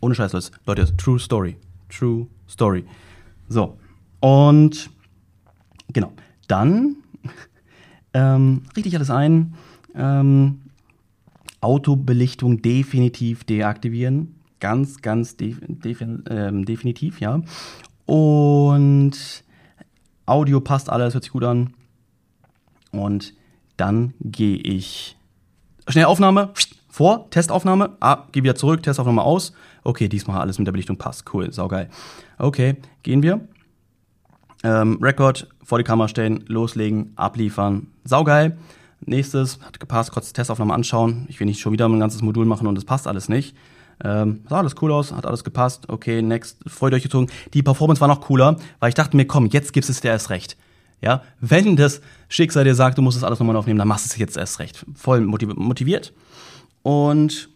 Ohne Scheiß, Leute, True Story. True Story. So. Und genau. Dann (laughs) ähm, richte ich alles ein. Ähm, Autobelichtung definitiv deaktivieren. Ganz, ganz def def ähm, definitiv, ja. Und Audio passt alles, hört sich gut an. Und dann gehe ich. Schnell Aufnahme, vor, Testaufnahme, ah, geh wieder zurück, Testaufnahme aus. Okay, diesmal alles mit der Belichtung passt. Cool, saugeil. Okay, gehen wir. Ähm, Record, vor die Kamera stellen, loslegen, abliefern. Saugeil. Nächstes, hat gepasst, kurz Testaufnahme anschauen. Ich will nicht schon wieder ein ganzes Modul machen und es passt alles nicht. Ähm, sah alles cool aus, hat alles gepasst. Okay, next, freut euch gezogen. Die Performance war noch cooler, weil ich dachte mir, komm, jetzt gibst es dir erst recht. Ja, wenn das Schicksal dir sagt, du musst das alles nochmal aufnehmen, dann machst du es jetzt erst recht. Voll motiviert. Und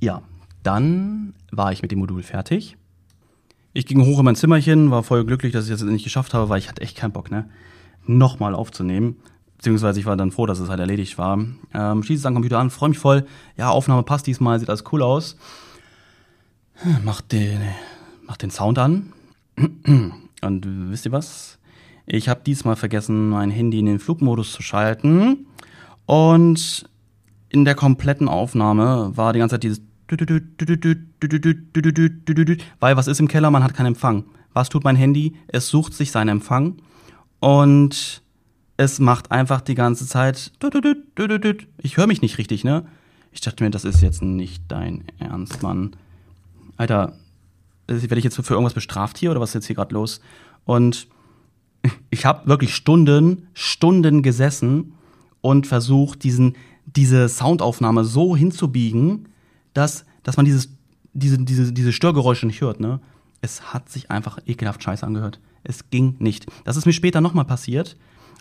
ja, dann war ich mit dem Modul fertig. Ich ging hoch in mein Zimmerchen, war voll glücklich, dass ich das nicht geschafft habe, weil ich hatte echt keinen Bock, ne, nochmal aufzunehmen. Beziehungsweise ich war dann froh, dass es halt erledigt war. Ähm, schließe am Computer an, freue mich voll. Ja, Aufnahme passt diesmal, sieht alles cool aus. Mach den, mach den Sound an. Und wisst ihr was? Ich habe diesmal vergessen, mein Handy in den Flugmodus zu schalten. Und in der kompletten Aufnahme war die ganze Zeit dieses weil was ist im Keller? Man hat keinen Empfang. Was tut mein Handy? Es sucht sich seinen Empfang und es macht einfach die ganze Zeit. Ich höre mich nicht richtig, ne? Ich dachte mir, das ist jetzt nicht dein Ernst, Mann. Alter, werde ich jetzt für irgendwas bestraft hier oder was ist jetzt hier gerade los? Und (laughs) ich habe wirklich Stunden, Stunden gesessen und versucht, diesen, diese Soundaufnahme so hinzubiegen, dass, dass man dieses, diese, diese, diese Störgeräusche nicht hört. Ne? Es hat sich einfach ekelhaft scheiße angehört. Es ging nicht. Das ist mir später nochmal passiert.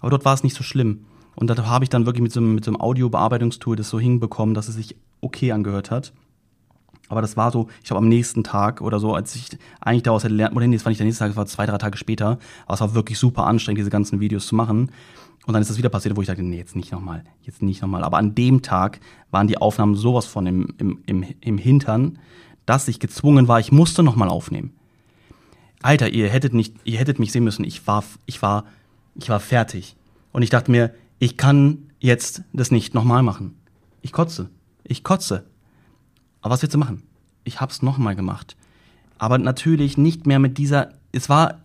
Aber dort war es nicht so schlimm. Und da habe ich dann wirklich mit so, einem, mit so einem Audiobearbeitungstool das so hinbekommen, dass es sich okay angehört hat. Aber das war so, ich glaube, am nächsten Tag oder so, als ich eigentlich daraus hätte lernen, oder nee, das war nicht der nächste Tag, das war zwei, drei Tage später. Aber es war wirklich super anstrengend, diese ganzen Videos zu machen. Und dann ist das wieder passiert, wo ich dachte, nee, jetzt nicht nochmal, jetzt nicht nochmal. Aber an dem Tag waren die Aufnahmen sowas von im, im, im, im Hintern, dass ich gezwungen war, ich musste nochmal aufnehmen. Alter, ihr hättet nicht, ihr hättet mich sehen müssen. Ich war, ich war ich war fertig. Und ich dachte mir, ich kann jetzt das nicht nochmal machen. Ich kotze. Ich kotze. Aber was willst du machen? Ich hab's nochmal gemacht. Aber natürlich nicht mehr mit dieser, es war,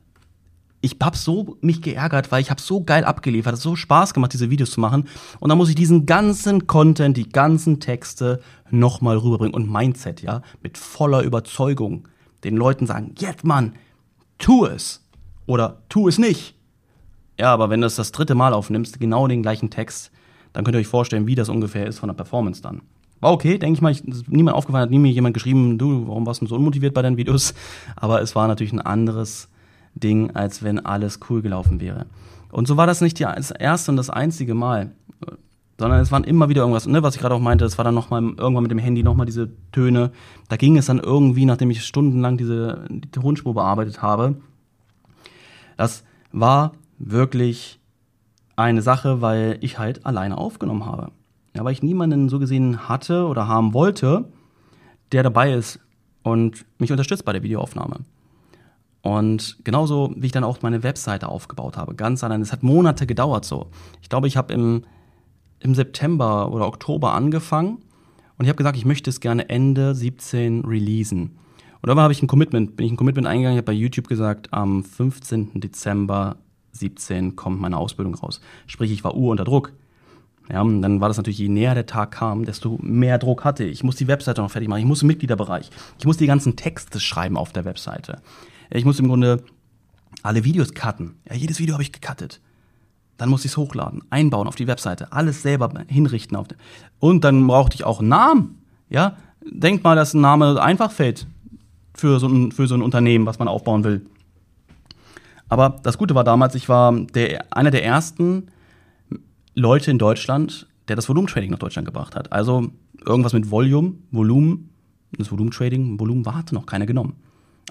ich hab so mich geärgert, weil ich hab so geil abgeliefert, es hat so Spaß gemacht, diese Videos zu machen. Und dann muss ich diesen ganzen Content, die ganzen Texte nochmal rüberbringen und Mindset, ja, mit voller Überzeugung den Leuten sagen, jetzt Mann, tu es. Oder tu es nicht. Ja, aber wenn du es das dritte Mal aufnimmst, genau den gleichen Text, dann könnt ihr euch vorstellen, wie das ungefähr ist von der Performance dann. War okay, denke ich mal, ich, niemand aufgefallen hat, nie mir jemand geschrieben, du, warum warst du so unmotiviert bei deinen Videos? (laughs) Aber es war natürlich ein anderes Ding, als wenn alles cool gelaufen wäre. Und so war das nicht das erste und das einzige Mal, sondern es waren immer wieder irgendwas, ne, was ich gerade auch meinte, es war dann nochmal irgendwann mit dem Handy nochmal diese Töne. Da ging es dann irgendwie, nachdem ich stundenlang diese die Tonspur bearbeitet habe. Das war wirklich eine Sache, weil ich halt alleine aufgenommen habe. Ja, weil ich niemanden so gesehen hatte oder haben wollte, der dabei ist und mich unterstützt bei der Videoaufnahme. Und genauso wie ich dann auch meine Webseite aufgebaut habe, ganz allein. Es hat Monate gedauert so. Ich glaube, ich habe im, im September oder Oktober angefangen und ich habe gesagt, ich möchte es gerne Ende 17 releasen. Und dann habe ich ein Commitment, bin ich ein Commitment eingegangen, ich habe bei YouTube gesagt, am 15. Dezember 17 kommt meine Ausbildung raus. Sprich, ich war ur unter Druck. Ja, dann war das natürlich, je näher der Tag kam, desto mehr Druck hatte ich. Ich muss die Webseite noch fertig machen, ich muss im Mitgliederbereich, ich muss die ganzen Texte schreiben auf der Webseite. Ich muss im Grunde alle Videos cutten. Ja, jedes Video habe ich gecuttet. Dann muss ich es hochladen, einbauen auf die Webseite, alles selber hinrichten. Auf und dann brauchte ich auch einen Namen. Ja, denkt mal, dass ein Name einfach fällt für so ein, für so ein Unternehmen, was man aufbauen will. Aber das Gute war damals, ich war der, einer der ersten Leute in Deutschland, der das Volumentrading nach Deutschland gebracht hat. Also irgendwas mit Volume, Volumen, das Volumentrading, Volumen war hatte noch keiner genommen.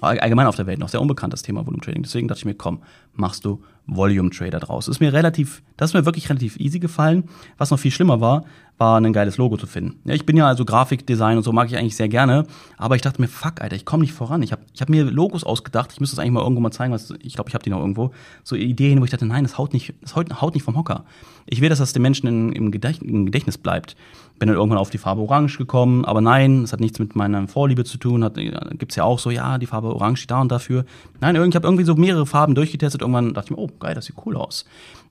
Allgemein auf der Welt noch sehr unbekanntes Thema Volumetrading. Deswegen dachte ich mir, komm, machst du Volume Trader draus. Ist mir relativ Das ist mir wirklich relativ easy gefallen. Was noch viel schlimmer war, war ein geiles Logo zu finden. Ja, ich bin ja also Grafikdesign und so mag ich eigentlich sehr gerne, aber ich dachte mir, fuck, Alter, ich komme nicht voran. Ich habe ich hab mir Logos ausgedacht, ich müsste das eigentlich mal irgendwo mal zeigen, was, ich glaube, ich habe die noch irgendwo. So Ideen, wo ich dachte, nein, das haut nicht, das haut, nicht vom Hocker. Ich will, dass das den Menschen in, im, Gedächtnis, im Gedächtnis bleibt. Bin dann irgendwann auf die Farbe Orange gekommen, aber nein, das hat nichts mit meiner Vorliebe zu tun. Hat, gibt's ja auch so, ja, die Farbe Orange steht da und dafür. Nein, ich habe irgendwie so mehrere Farben durchgetestet. Irgendwann dachte ich mir, oh, geil, das sieht cool aus.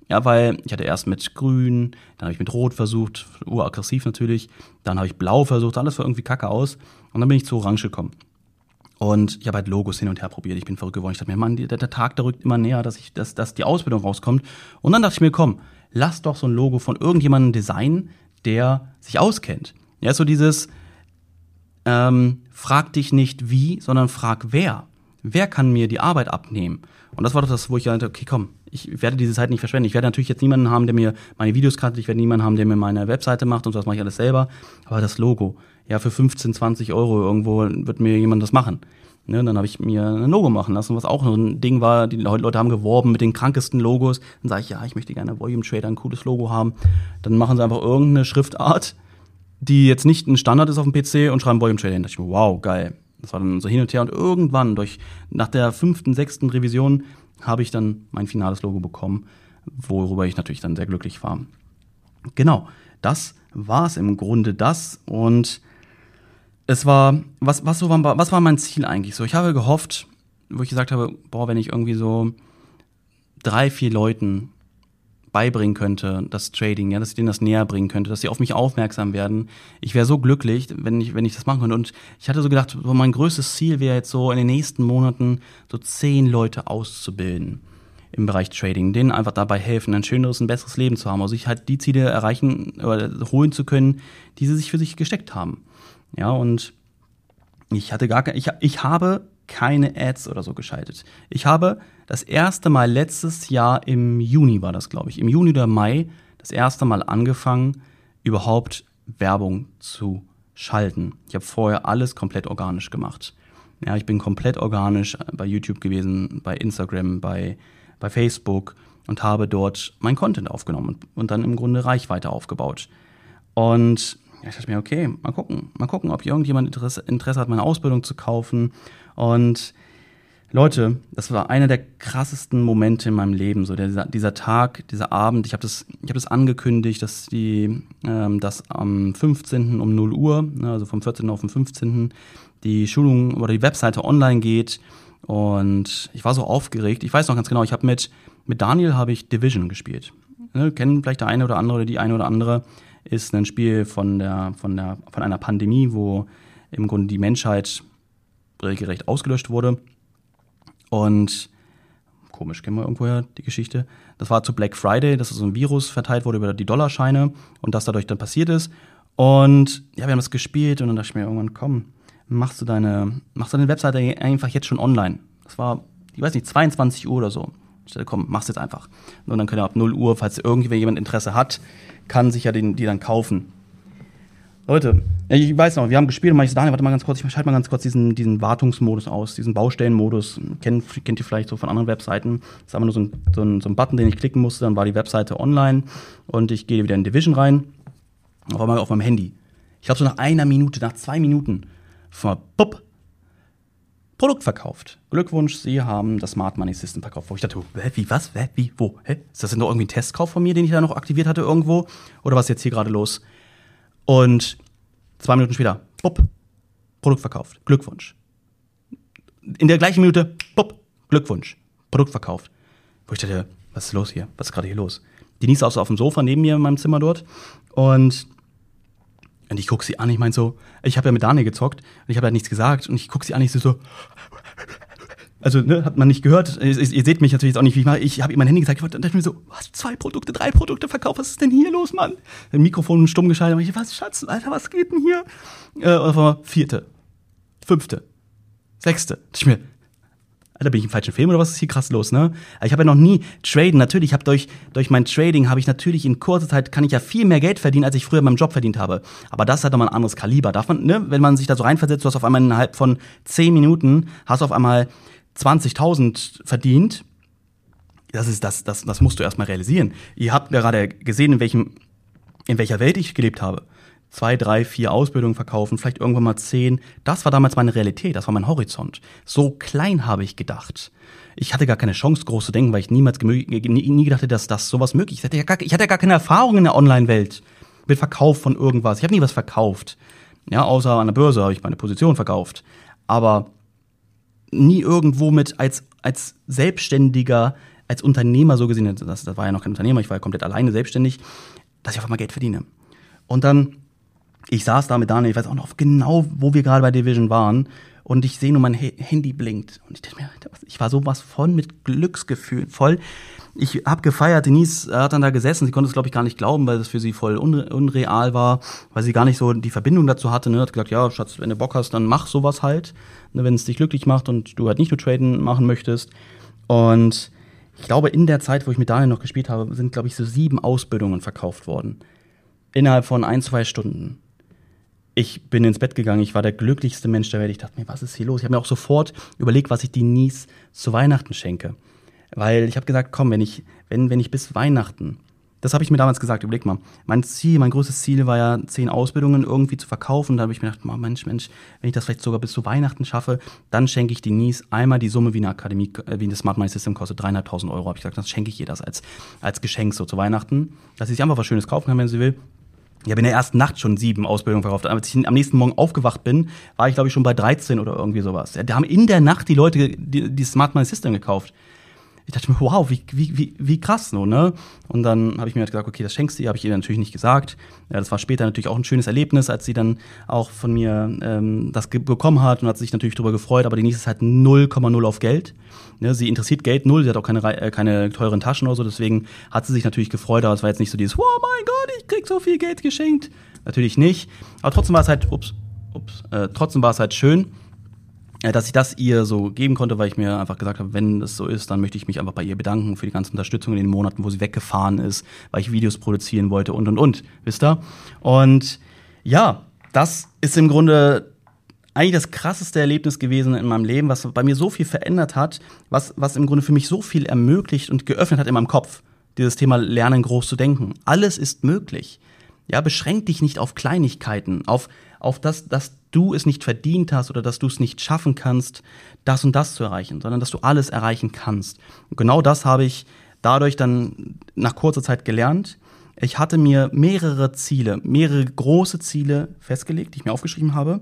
Ja, weil ich hatte erst mit Grün, dann habe ich mit Rot versucht, uraggressiv natürlich, dann habe ich Blau versucht, alles war irgendwie kacke aus und dann bin ich zu Orange gekommen. Und ich habe halt Logos hin und her probiert. Ich bin verrückt geworden. Ich dachte mir, Mann, der, der Tag, der rückt immer näher, dass, ich, dass, dass die Ausbildung rauskommt. Und dann dachte ich mir, komm, lass doch so ein Logo von irgendjemandem designen, der sich auskennt. Ja, so dieses, ähm, frag dich nicht wie, sondern frag wer. Wer kann mir die Arbeit abnehmen? Und das war doch das, wo ich dachte, okay, komm, ich werde diese Zeit nicht verschwenden. Ich werde natürlich jetzt niemanden haben, der mir meine Videos cuttet, ich werde niemanden haben, der mir meine Webseite macht und so, das mache ich alles selber. Aber das Logo, ja, für 15, 20 Euro irgendwo wird mir jemand das machen. Ne, dann habe ich mir ein Logo machen lassen, was auch so ein Ding war. Die Leute haben geworben mit den krankesten Logos. Dann sage ich, ja, ich möchte gerne Volume Trader ein cooles Logo haben. Dann machen sie einfach irgendeine Schriftart, die jetzt nicht ein Standard ist auf dem PC und schreiben Volume Trader hin. Da ich mir, wow, geil. Das war dann so hin und her und irgendwann durch nach der fünften, sechsten Revision habe ich dann mein finales Logo bekommen, worüber ich natürlich dann sehr glücklich war. Genau, das war es im Grunde das und es war, was, was, so war, was war mein Ziel eigentlich so? Ich habe gehofft, wo ich gesagt habe, boah, wenn ich irgendwie so drei, vier Leuten beibringen könnte, das Trading, ja, dass ich denen das näher bringen könnte, dass sie auf mich aufmerksam werden. Ich wäre so glücklich, wenn ich, wenn ich das machen könnte. Und ich hatte so gedacht, so mein größtes Ziel wäre jetzt so in den nächsten Monaten so zehn Leute auszubilden im Bereich Trading, denen einfach dabei helfen, ein schöneres, ein besseres Leben zu haben, also sich halt die Ziele erreichen oder holen zu können, die sie sich für sich gesteckt haben. Ja, und ich hatte gar ich, ich habe keine Ads oder so geschaltet. Ich habe das erste Mal letztes Jahr im Juni war das, glaube ich, im Juni oder Mai das erste Mal angefangen, überhaupt Werbung zu schalten. Ich habe vorher alles komplett organisch gemacht. Ja, ich bin komplett organisch bei YouTube gewesen, bei Instagram, bei, bei Facebook und habe dort mein Content aufgenommen und, und dann im Grunde Reichweite aufgebaut. Und ich dachte mir, okay, mal gucken, mal gucken, ob irgendjemand Interesse, hat, meine Ausbildung zu kaufen. Und Leute, das war einer der krassesten Momente in meinem Leben, so dieser, dieser Tag, dieser Abend. Ich habe das, habe das angekündigt, dass die, ähm, dass am 15. um 0 Uhr, ne, also vom 14. auf den 15. die Schulung oder die Webseite online geht. Und ich war so aufgeregt. Ich weiß noch ganz genau, ich habe mit mit Daniel habe ich Division gespielt. Ne, kennen vielleicht der eine oder andere oder die eine oder andere. Ist ein Spiel von der von der von einer Pandemie, wo im Grunde die Menschheit regelrecht ausgelöscht wurde und komisch, kennen wir irgendwoher die Geschichte. Das war zu Black Friday, dass so ein Virus verteilt wurde über die Dollarscheine und das dadurch dann passiert ist. Und ja, wir haben das gespielt und dann dachte ich mir irgendwann, komm, machst du deine, machst du deine Webseite einfach jetzt schon online. Das war, ich weiß nicht, 22 Uhr oder so. Dachte, komm, mach's jetzt einfach. Und dann können ab 0 Uhr, falls irgendjemand Interesse hat, kann sich ja den, die dann kaufen. Leute, ich weiß noch, wir haben gespielt und meinte, Daniel, warte mal ganz kurz, ich schalte mal ganz kurz diesen, diesen Wartungsmodus aus, diesen Baustellenmodus. Kennt, kennt ihr vielleicht so von anderen Webseiten. Das ist einfach nur so ein, so, ein, so ein Button, den ich klicken musste, dann war die Webseite online und ich gehe wieder in Division rein. Auf einmal auf meinem Handy. Ich glaube, so nach einer Minute, nach zwei Minuten, von bupp, Produkt verkauft. Glückwunsch, Sie haben das Smart Money System verkauft. Wo ich dachte, hä, wie, was, hä, wie, wo, hä? Ist das denn noch irgendwie ein Testkauf von mir, den ich da noch aktiviert hatte irgendwo? Oder was ist jetzt hier gerade los? Und zwei Minuten später, bupp, Produkt verkauft. Glückwunsch. In der gleichen Minute, bupp, Glückwunsch. Produkt verkauft. Wo ich dachte, was ist los hier? Was ist gerade hier los? Denise saß auf dem Sofa neben mir in meinem Zimmer dort und und ich guck sie an, ich meine so, ich habe ja mit Daniel gezockt und ich habe ja nichts gesagt und ich guck sie an, ich so, also ne, hat man nicht gehört. Ihr, ihr, seht mich natürlich jetzt auch nicht, wie ich mache. Ich habe ihm mein Handy gesagt, ich dachte mir so, was, zwei Produkte, drei Produkte verkauft, was ist denn hier los, Mann? Ein Mikrofon stumm geschaltet. Ich, was, Schatz, Alter, was geht denn hier? Äh, und auf vierte, fünfte, sechste. Ich mir, Alter, bin ich im falschen Film oder was ist hier krass los, ne? Ich habe ja noch nie traden. Natürlich, ich habe durch durch mein Trading habe ich natürlich in kurzer Zeit kann ich ja viel mehr Geld verdienen, als ich früher beim Job verdient habe. Aber das hat doch mal ein anderes Kaliber. Darf man, ne? Wenn man sich da so reinversetzt, du hast auf einmal innerhalb von zehn Minuten hast auf einmal 20.000 verdient. das ist das, das, das musst du erstmal realisieren. Ihr habt gerade gesehen, in welchem, in welcher Welt ich gelebt habe. Zwei, drei, vier Ausbildungen verkaufen, vielleicht irgendwann mal zehn. Das war damals meine Realität, das war mein Horizont. So klein habe ich gedacht. Ich hatte gar keine Chance, groß zu denken, weil ich niemals nie, nie gedacht hätte, dass das sowas möglich ist. Ich hatte ja gar, ich hatte ja gar keine Erfahrung in der Online-Welt mit Verkauf von irgendwas. Ich habe nie was verkauft. Ja, außer an der Börse habe ich meine Position verkauft. Aber nie irgendwo mit als, als Selbstständiger als Unternehmer so gesehen, das, das war ja noch kein Unternehmer, ich war ja komplett alleine selbstständig, dass ich auf einmal Geld verdiene. Und dann, ich saß da mit Daniel, ich weiß auch noch genau, wo wir gerade bei Division waren, und ich sehe nur mein Handy blinkt. Und ich dachte mir, ich war sowas von mit Glücksgefühl, voll. Ich habe gefeiert, Denise hat dann da gesessen, sie konnte es, glaube ich, gar nicht glauben, weil das für sie voll unre unreal war, weil sie gar nicht so die Verbindung dazu hatte. Ne? Hat gesagt, ja, Schatz, wenn du Bock hast, dann mach sowas halt, ne, wenn es dich glücklich macht und du halt nicht nur Traden machen möchtest. Und ich glaube, in der Zeit, wo ich mit Daniel noch gespielt habe, sind, glaube ich, so sieben Ausbildungen verkauft worden. Innerhalb von ein, zwei Stunden. Ich bin ins Bett gegangen, ich war der glücklichste Mensch der Welt. Ich dachte mir, was ist hier los? Ich habe mir auch sofort überlegt, was ich Denise zu Weihnachten schenke. Weil ich habe gesagt, komm, wenn ich, wenn, wenn ich bis Weihnachten das habe ich mir damals gesagt, überleg mal. Mein Ziel, mein größtes Ziel war ja, zehn Ausbildungen irgendwie zu verkaufen. Da habe ich mir gedacht, Mensch, Mensch, wenn ich das vielleicht sogar bis zu Weihnachten schaffe, dann schenke ich Denise einmal die Summe wie eine Akademie, äh, wie eine Smart Money System kostet, dreieinhalbtausend Euro. Habe ich gesagt, das schenke ich ihr das als, als Geschenk so zu Weihnachten, dass sie sich einfach was Schönes kaufen kann, wenn sie will. Ich habe in der ersten Nacht schon sieben Ausbildungen verkauft. Als ich am nächsten Morgen aufgewacht bin, war ich, glaube ich, schon bei 13 oder irgendwie sowas. Da haben in der Nacht die Leute die, die Smart Money System gekauft ich dachte mir, wow, wie, wie, wie, wie krass so, ne? Und dann habe ich mir halt gesagt, okay, das schenkst du ihr, habe ich ihr natürlich nicht gesagt. Ja, das war später natürlich auch ein schönes Erlebnis, als sie dann auch von mir ähm, das bekommen hat und hat sich natürlich darüber gefreut, aber die nächste ist halt 0,0 auf Geld. Ne? Sie interessiert Geld null, sie hat auch keine, äh, keine teuren Taschen oder so, deswegen hat sie sich natürlich gefreut, aber es war jetzt nicht so dieses, oh mein Gott, ich krieg so viel Geld geschenkt. Natürlich nicht. Aber trotzdem war es halt, ups, ups, äh, trotzdem war es halt schön dass ich das ihr so geben konnte, weil ich mir einfach gesagt habe, wenn es so ist, dann möchte ich mich einfach bei ihr bedanken für die ganze Unterstützung in den Monaten, wo sie weggefahren ist, weil ich Videos produzieren wollte und und und, wisst ihr? Und ja, das ist im Grunde eigentlich das krasseste Erlebnis gewesen in meinem Leben, was bei mir so viel verändert hat, was, was im Grunde für mich so viel ermöglicht und geöffnet hat in meinem Kopf. Dieses Thema Lernen groß zu denken. Alles ist möglich. Ja, beschränk dich nicht auf Kleinigkeiten, auf, auf das, dass du es nicht verdient hast oder dass du es nicht schaffen kannst, das und das zu erreichen, sondern dass du alles erreichen kannst. Und genau das habe ich dadurch dann nach kurzer Zeit gelernt. Ich hatte mir mehrere Ziele, mehrere große Ziele festgelegt, die ich mir aufgeschrieben habe,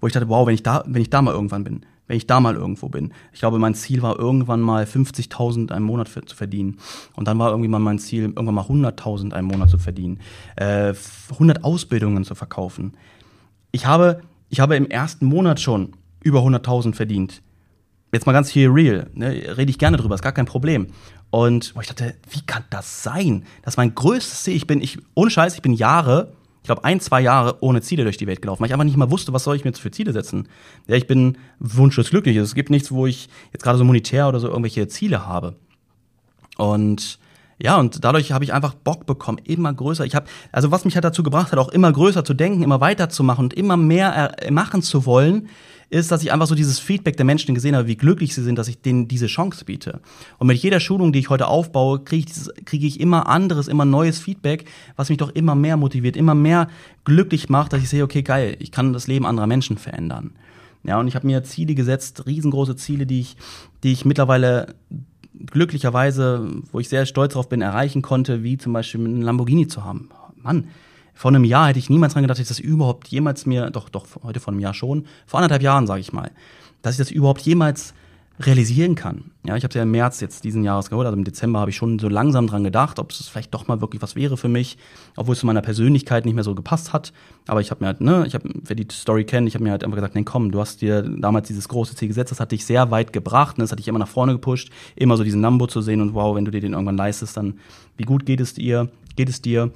wo ich dachte, wow, wenn ich da, wenn ich da mal irgendwann bin, wenn ich da mal irgendwo bin. Ich glaube, mein Ziel war irgendwann mal 50.000 im Monat für, zu verdienen. Und dann war irgendwie mal mein Ziel, irgendwann mal 100.000 im Monat zu verdienen. Äh, 100 Ausbildungen zu verkaufen ich habe, ich habe im ersten Monat schon über 100.000 verdient. Jetzt mal ganz hier real, ne, rede ich gerne drüber, ist gar kein Problem. Und wo ich dachte, wie kann das sein? Das ist mein größtes Ziel. Ich bin, ich, ohne Scheiß, ich bin Jahre, ich glaube ein, zwei Jahre ohne Ziele durch die Welt gelaufen, weil ich einfach nicht mal wusste, was soll ich mir jetzt für Ziele setzen. Ja, ich bin wunschlos glücklich. Es gibt nichts, wo ich jetzt gerade so monetär oder so irgendwelche Ziele habe. Und ja, und dadurch habe ich einfach Bock bekommen, immer größer. Ich habe, also was mich halt dazu gebracht hat, auch immer größer zu denken, immer weiter zu machen und immer mehr machen zu wollen, ist, dass ich einfach so dieses Feedback der Menschen gesehen habe, wie glücklich sie sind, dass ich denen diese Chance biete. Und mit jeder Schulung, die ich heute aufbaue, kriege ich, krieg ich immer anderes, immer neues Feedback, was mich doch immer mehr motiviert, immer mehr glücklich macht, dass ich sehe, okay, geil, ich kann das Leben anderer Menschen verändern. Ja, und ich habe mir Ziele gesetzt, riesengroße Ziele, die ich, die ich mittlerweile glücklicherweise, wo ich sehr stolz darauf bin, erreichen konnte, wie zum Beispiel einen Lamborghini zu haben. Mann, vor einem Jahr hätte ich niemals dran gedacht, dass ich das überhaupt jemals mir, doch, doch, heute vor einem Jahr schon, vor anderthalb Jahren, sage ich mal, dass ich das überhaupt jemals realisieren kann. Ja, ich habe es ja im März jetzt diesen Jahres geholt, also im Dezember habe ich schon so langsam dran gedacht, ob es vielleicht doch mal wirklich was wäre für mich, obwohl es zu meiner Persönlichkeit nicht mehr so gepasst hat. Aber ich habe mir halt, ne, ich habe, wer die Story kennt, ich habe mir halt einfach gesagt, nee, komm, du hast dir damals dieses große Ziel gesetzt, das hat dich sehr weit gebracht, ne, das hat dich immer nach vorne gepusht, immer so diesen Lambo zu sehen und wow, wenn du dir den irgendwann leistest, dann wie gut geht es dir, geht es dir?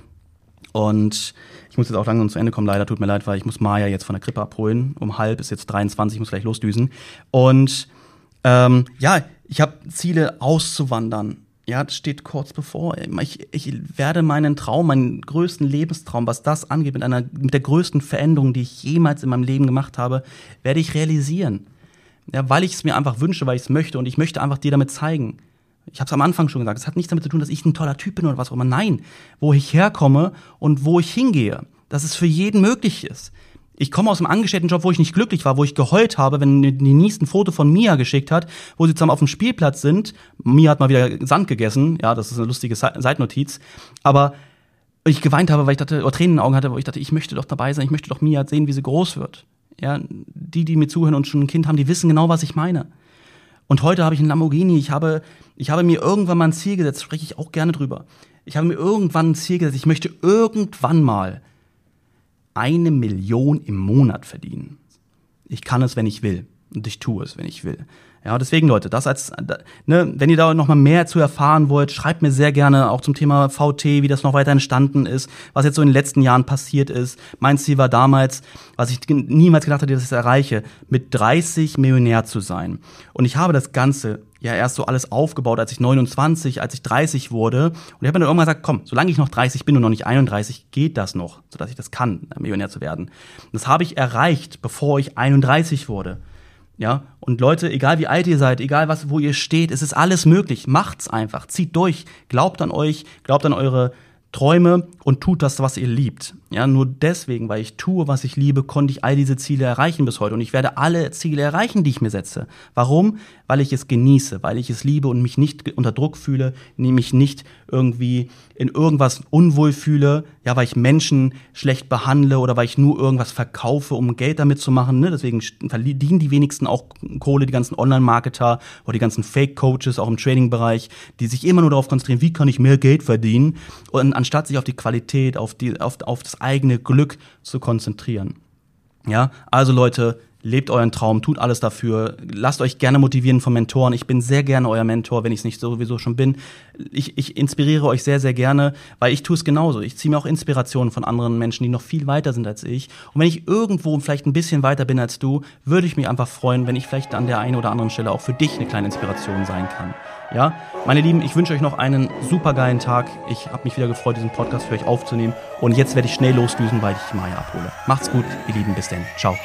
Und ich muss jetzt auch langsam zu Ende kommen, leider tut mir leid, weil ich muss Maya jetzt von der Krippe abholen. Um halb ist jetzt 23, ich muss gleich losdüsen. Und ähm, ja, ich habe Ziele auszuwandern. Ja, das steht kurz bevor. Ich, ich werde meinen Traum, meinen größten Lebenstraum, was das angeht, mit einer mit der größten Veränderung, die ich jemals in meinem Leben gemacht habe, werde ich realisieren. Ja, weil ich es mir einfach wünsche, weil ich es möchte und ich möchte einfach dir damit zeigen, Ich habe es am Anfang schon gesagt, es hat nichts damit zu tun, dass ich ein toller Typ bin oder was auch immer. Nein, wo ich herkomme und wo ich hingehe, dass es für jeden möglich ist. Ich komme aus einem Angestelltenjob, wo ich nicht glücklich war, wo ich geheult habe, wenn die nächsten Foto von Mia geschickt hat, wo sie zusammen auf dem Spielplatz sind. Mia hat mal wieder Sand gegessen. Ja, das ist eine lustige Seitnotiz. Aber ich geweint habe, weil ich dachte, oder Tränen in den Augen hatte, wo ich dachte, ich möchte doch dabei sein, ich möchte doch Mia sehen, wie sie groß wird. Ja, die, die mir zuhören und schon ein Kind haben, die wissen genau, was ich meine. Und heute habe ich einen Lamborghini. Ich habe, ich habe mir irgendwann mal ein Ziel gesetzt, spreche ich auch gerne drüber. Ich habe mir irgendwann ein Ziel gesetzt, ich möchte irgendwann mal eine Million im Monat verdienen. Ich kann es, wenn ich will. Und ich tue es, wenn ich will. Ja, deswegen Leute, das als, ne, wenn ihr da noch mal mehr zu erfahren wollt, schreibt mir sehr gerne auch zum Thema VT, wie das noch weiter entstanden ist, was jetzt so in den letzten Jahren passiert ist. Mein Ziel war damals, was ich niemals gedacht hatte, dass ich es erreiche, mit 30 Millionär zu sein. Und ich habe das Ganze ja erst so alles aufgebaut, als ich 29, als ich 30 wurde. Und ich habe mir dann irgendwann gesagt, komm, solange ich noch 30 bin und noch nicht 31, geht das noch, sodass ich das kann, Millionär zu werden. Und das habe ich erreicht, bevor ich 31 wurde. Ja, und Leute, egal wie alt ihr seid, egal was, wo ihr steht, es ist alles möglich. Macht's einfach, zieht durch, glaubt an euch, glaubt an eure Träume und tut das, was ihr liebt. Ja, nur deswegen, weil ich tue, was ich liebe, konnte ich all diese Ziele erreichen bis heute. Und ich werde alle Ziele erreichen, die ich mir setze. Warum? Weil ich es genieße, weil ich es liebe und mich nicht unter Druck fühle, mich nicht irgendwie in irgendwas unwohl fühle, ja, weil ich Menschen schlecht behandle oder weil ich nur irgendwas verkaufe, um Geld damit zu machen. Ne? Deswegen verdienen die wenigsten auch Kohle, die ganzen Online-Marketer oder die ganzen Fake-Coaches, auch im Trading-Bereich, die sich immer nur darauf konzentrieren, wie kann ich mehr Geld verdienen, und anstatt sich auf die Qualität, auf, die, auf, auf das eigene Glück zu konzentrieren. Ja, also Leute, lebt euren Traum, tut alles dafür, lasst euch gerne motivieren von Mentoren. Ich bin sehr gerne euer Mentor, wenn ich es nicht sowieso schon bin. Ich, ich inspiriere euch sehr, sehr gerne, weil ich tue es genauso. Ich ziehe mir auch Inspirationen von anderen Menschen, die noch viel weiter sind als ich. Und wenn ich irgendwo vielleicht ein bisschen weiter bin als du, würde ich mich einfach freuen, wenn ich vielleicht an der einen oder anderen Stelle auch für dich eine kleine Inspiration sein kann. Ja, meine Lieben, ich wünsche euch noch einen super geilen Tag. Ich habe mich wieder gefreut, diesen Podcast für euch aufzunehmen. Und jetzt werde ich schnell losdüsen, weil ich Maya abhole. Macht's gut, ihr Lieben. Bis denn. Ciao.